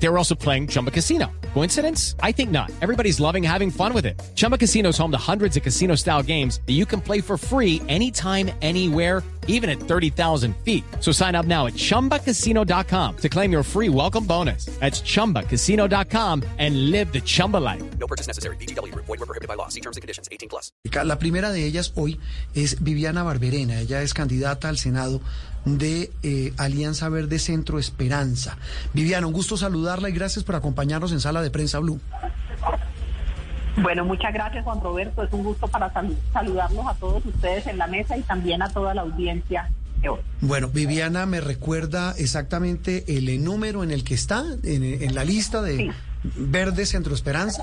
They were also playing Chumba Casino. Coincidence? I think not. Everybody's loving having fun with it. Chumba Casino is home to hundreds of casino style games that you can play for free anytime, anywhere, even at 30,000 feet. So sign up now at chumbacasino.com to claim your free welcome bonus. That's chumbacasino.com and live the Chumba life. No purchase necessary. BGW. Void were prohibited by law. See terms and conditions. 18 plus. La primera de ellas hoy es Viviana Barberena. Ella es candidata al Senado de eh, Alianza Verde Centro Esperanza. Viviana, un gusto saludarla y gracias por acompañarnos en Sala de Prensa Blue. Bueno, muchas gracias Juan Roberto. Es un gusto para sal saludarlos a todos ustedes en la mesa y también a toda la audiencia. de hoy. Bueno, Viviana me recuerda exactamente el número en el que está, en, en la lista de Sí. Verde Centro Esperanza.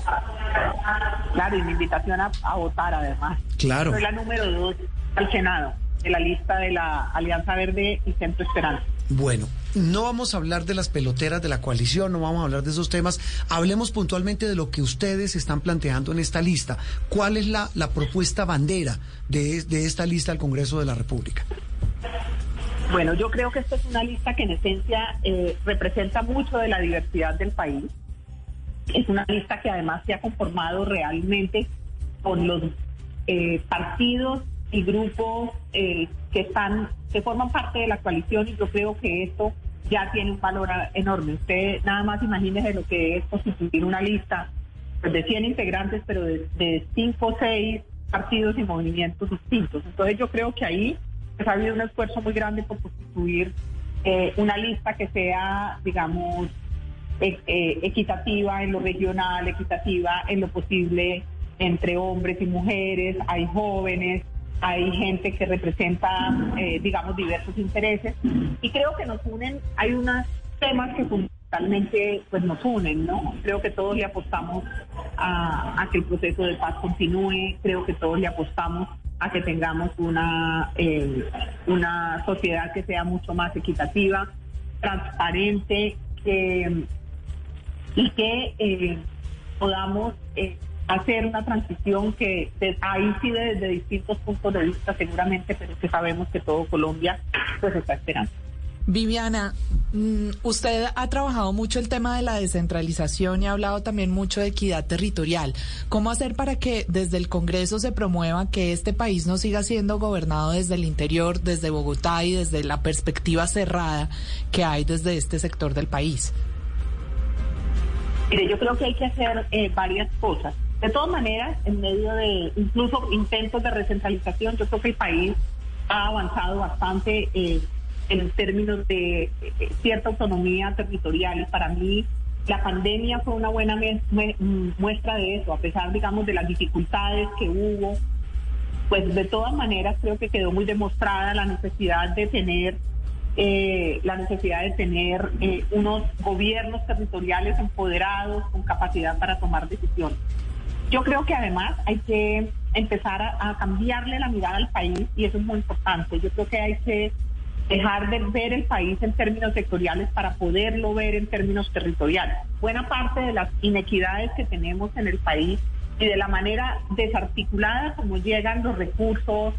Claro, y mi invitación a, a votar además. Claro. Soy la número dos al Senado de la lista de la Alianza Verde y Centro Esperanza. Bueno, no vamos a hablar de las peloteras de la coalición, no vamos a hablar de esos temas. Hablemos puntualmente de lo que ustedes están planteando en esta lista. ¿Cuál es la, la propuesta bandera de, de esta lista al Congreso de la República? Bueno, yo creo que esta es una lista que en esencia eh, representa mucho de la diversidad del país. Es una lista que además se ha conformado realmente con los eh, partidos y grupos eh, que están que forman parte de la coalición y yo creo que esto ya tiene un valor enorme. Usted nada más imagínese lo que es constituir una lista pues, de 100 integrantes, pero de, de 5 o 6 partidos y movimientos distintos. Entonces yo creo que ahí pues, ha habido un esfuerzo muy grande por constituir eh, una lista que sea, digamos, e- eh, equitativa en lo regional, equitativa en lo posible entre hombres y mujeres, hay jóvenes, hay gente que representa, eh, digamos, diversos intereses y creo que nos unen, hay unos temas que fundamentalmente pues nos unen, ¿no? Creo que todos le apostamos a, que el proceso de paz continúe, creo que todos le apostamos a que tengamos una, eh, una sociedad que sea mucho más equitativa, transparente, que y que eh, podamos hacer una transición que de- ahí sí desde distintos puntos de vista seguramente, pero que sabemos que todo Colombia pues está esperando. Viviana, mm, usted ha trabajado mucho el tema de la descentralización y ha hablado también mucho de equidad territorial. ¿Cómo hacer para que desde el Congreso se promueva que este país no siga siendo gobernado desde el interior, desde Bogotá y desde la perspectiva cerrada que hay desde este sector del país? Mire, yo creo que hay que hacer eh, varias cosas. De todas maneras, en medio de incluso intentos de recentralización, yo creo que el país ha avanzado bastante eh, en términos de eh, cierta autonomía territorial. Y para mí, la pandemia fue una buena muestra de eso, a pesar, digamos, de las dificultades que hubo. Pues de todas maneras, creo que quedó muy demostrada la necesidad de tener eh, la necesidad de tener eh, unos gobiernos territoriales empoderados con capacidad para tomar decisiones. Yo creo que además hay que empezar a, cambiarle la mirada al país y eso es muy importante. Yo creo que hay que dejar de ver el país en términos sectoriales para poderlo ver en términos territoriales. Buena parte de las inequidades que tenemos en el país y de la manera desarticulada como llegan los recursos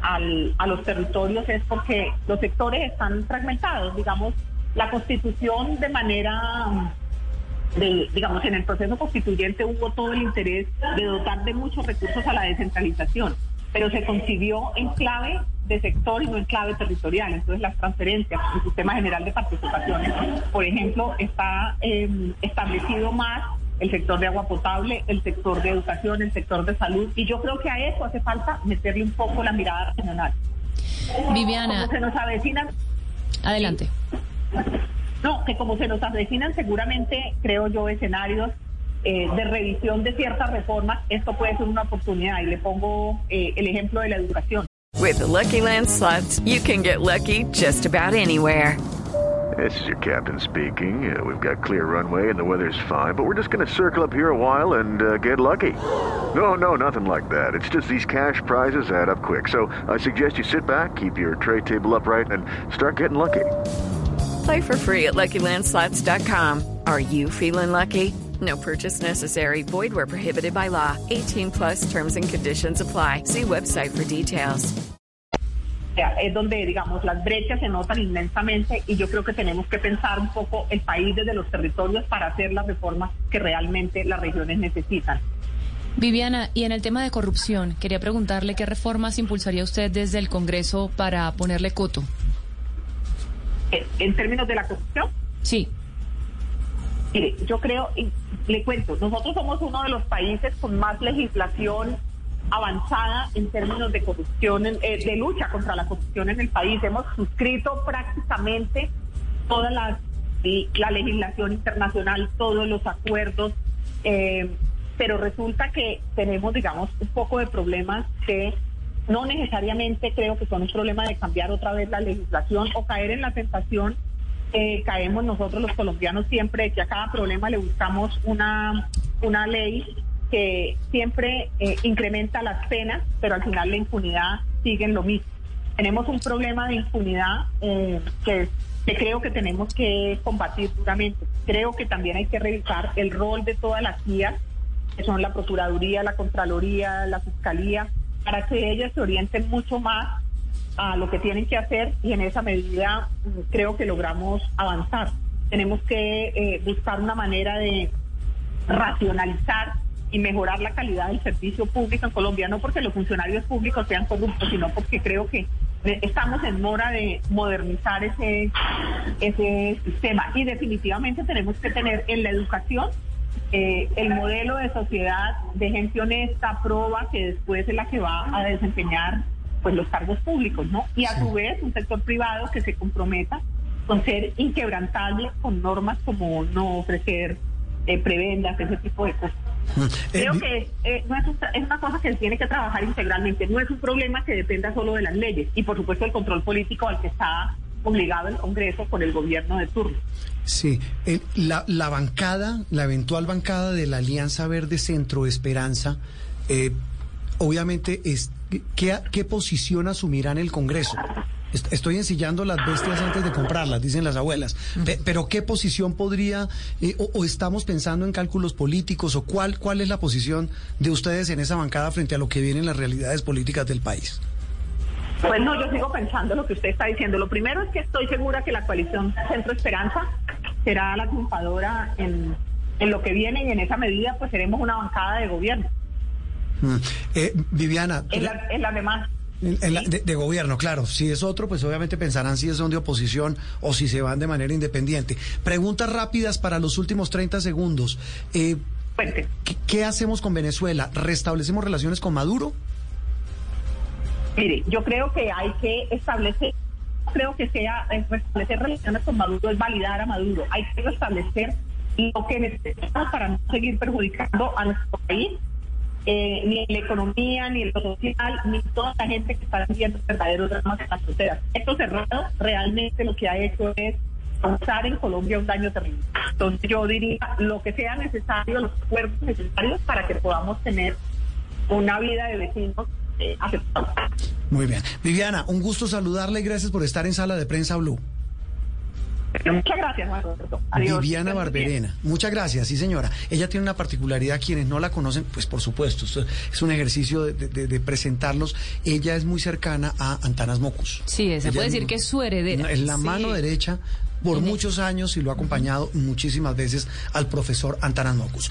al- a los territorios es porque los sectores están fragmentados. Digamos, la constitución de manera de, digamos, en el proceso constituyente hubo todo el interés de dotar de muchos recursos a la descentralización, pero se concibió en clave de sector y no en clave territorial. Entonces, las transferencias, el sistema general de participaciones, por ejemplo, está eh, establecido más el sector de agua potable, el sector de educación, el sector de salud, y yo creo que a eso hace falta meterle un poco la mirada regional. Viviana, Como se nos avecinan adelante. No, que como se nos avecinan seguramente, creo yo, escenarios eh, de revisión de ciertas reformas, esto puede ser una oportunidad. Y le pongo eh, el ejemplo de la educación. With the Lucky Land slots, you can get lucky just about anywhere. This is your captain speaking. Uh, we've got clear runway and the weather's fine, but we're just going to circle up here a while and uh, get lucky. No, no, nothing like that. It's just these cash prizes add up quick. So I suggest you sit back, keep your tray table upright, and start getting lucky. Play for free at LuckyLandSlots.com. Are you feeling lucky? No purchase necessary. Void where prohibited by law. 18 plus terms and conditions apply. See website for details. Es donde, digamos, las brechas se notan inmensamente y yo creo que tenemos que pensar un poco el país desde los territorios para hacer las reformas que realmente las regiones necesitan. Viviana, y en el tema de corrupción, quería preguntarle qué reformas impulsaría usted desde el Congreso para ponerle coto. En términos de la corrupción, Sí, Mire, yo creo, y le cuento, nosotros somos uno de los países con más legislación avanzada en términos de corrupción, eh, de lucha contra la corrupción en el país. Hemos suscrito prácticamente toda la, la legislación internacional, todos los acuerdos, eh, pero resulta que tenemos, digamos, un poco de problemas que no necesariamente creo que son un problema de cambiar otra vez la legislación o caer en la tentación eh, caemos nosotros los colombianos siempre que a cada problema le buscamos una, una ley que siempre eh, incrementa las penas, pero al final la impunidad sigue en lo mismo. Tenemos un problema de impunidad eh, que, que creo que tenemos que combatir duramente. Creo que también hay que revisar el rol de todas las guías, que son la Procuraduría, la Contraloría, la Fiscalía, para que ellas se orienten mucho más a lo que tienen que hacer y en esa medida mm, creo que logramos avanzar. Tenemos que eh, buscar una manera de racionalizar y mejorar la calidad del servicio público en Colombia, no porque los funcionarios públicos sean corruptos, sino porque creo que estamos en mora de modernizar ese, ese sistema. Y definitivamente tenemos que tener en la educación eh, el modelo de sociedad de gente honesta, proba, que después es la que va a desempeñar pues los cargos públicos, ¿no? Y a su vez un sector privado que se comprometa con ser inquebrantable con normas como no ofrecer eh, prebendas, ese tipo de cosas. Eh, Creo que eh, no es, es una cosa que tiene que trabajar integralmente, no es un problema que dependa solo de las leyes y por supuesto el control político al que está obligado el Congreso con el gobierno de turno. Sí, el- la, la bancada, la eventual bancada de la Alianza Verde Centro Esperanza, eh, obviamente, es, ¿qué, ¿qué posición asumirá en el Congreso? Est- Estoy ensillando las bestias antes de comprarlas, dicen las abuelas. Pe- Pero ¿qué posición podría, eh, o, o estamos pensando en cálculos políticos, o cuál, cuál es la posición de ustedes en esa bancada frente a lo que vienen las realidades políticas del país? Pues no, yo sigo pensando lo que usted está diciendo. Lo primero es que estoy segura que la coalición Centro Esperanza será la triunfadora en, en lo que viene y en esa medida pues seremos una bancada de gobierno. Mm. Eh, Viviana, En, la- en las demás. En- la- de, de gobierno, claro. Si es otro, pues obviamente pensarán si son de oposición o si se van de manera independiente. Preguntas rápidas para los últimos 30 segundos. Eh. ¿qué, qué hacemos con Venezuela? ¿Restablecemos relaciones con Maduro? Mire, yo creo que hay que establecer, creo que sea eh, restablecer relaciones con Maduro es validar a Maduro. Hay que restablecer lo que necesitamos para no seguir perjudicando a nuestro país, eh, ni la economía, ni lo social, ni toda la gente que está viviendo verdaderos dramas en las fronteras. Esto cerrado realmente lo que ha hecho es causar en Colombia un daño terrible. Entonces yo diría lo que sea necesario, los acuerdos necesarios para que podamos tener una vida de vecinos eh, aceptable. Muy bien. Viviana, un gusto saludarle y gracias por estar en Sala de Prensa Blue. Muchas gracias, Juan Roberto. Adiós. Viviana. Barberena. Muchas gracias, sí señora. Ella tiene una particularidad, quienes no la conocen, pues por supuesto, esto es un ejercicio de, de- de presentarlos. Ella es muy cercana a Antanas Mocus. Sí, se Ella puede decir que es su heredera. Es la Sí. mano derecha por muchos años y lo ha acompañado muchísimas veces al profesor Antanas Mocus.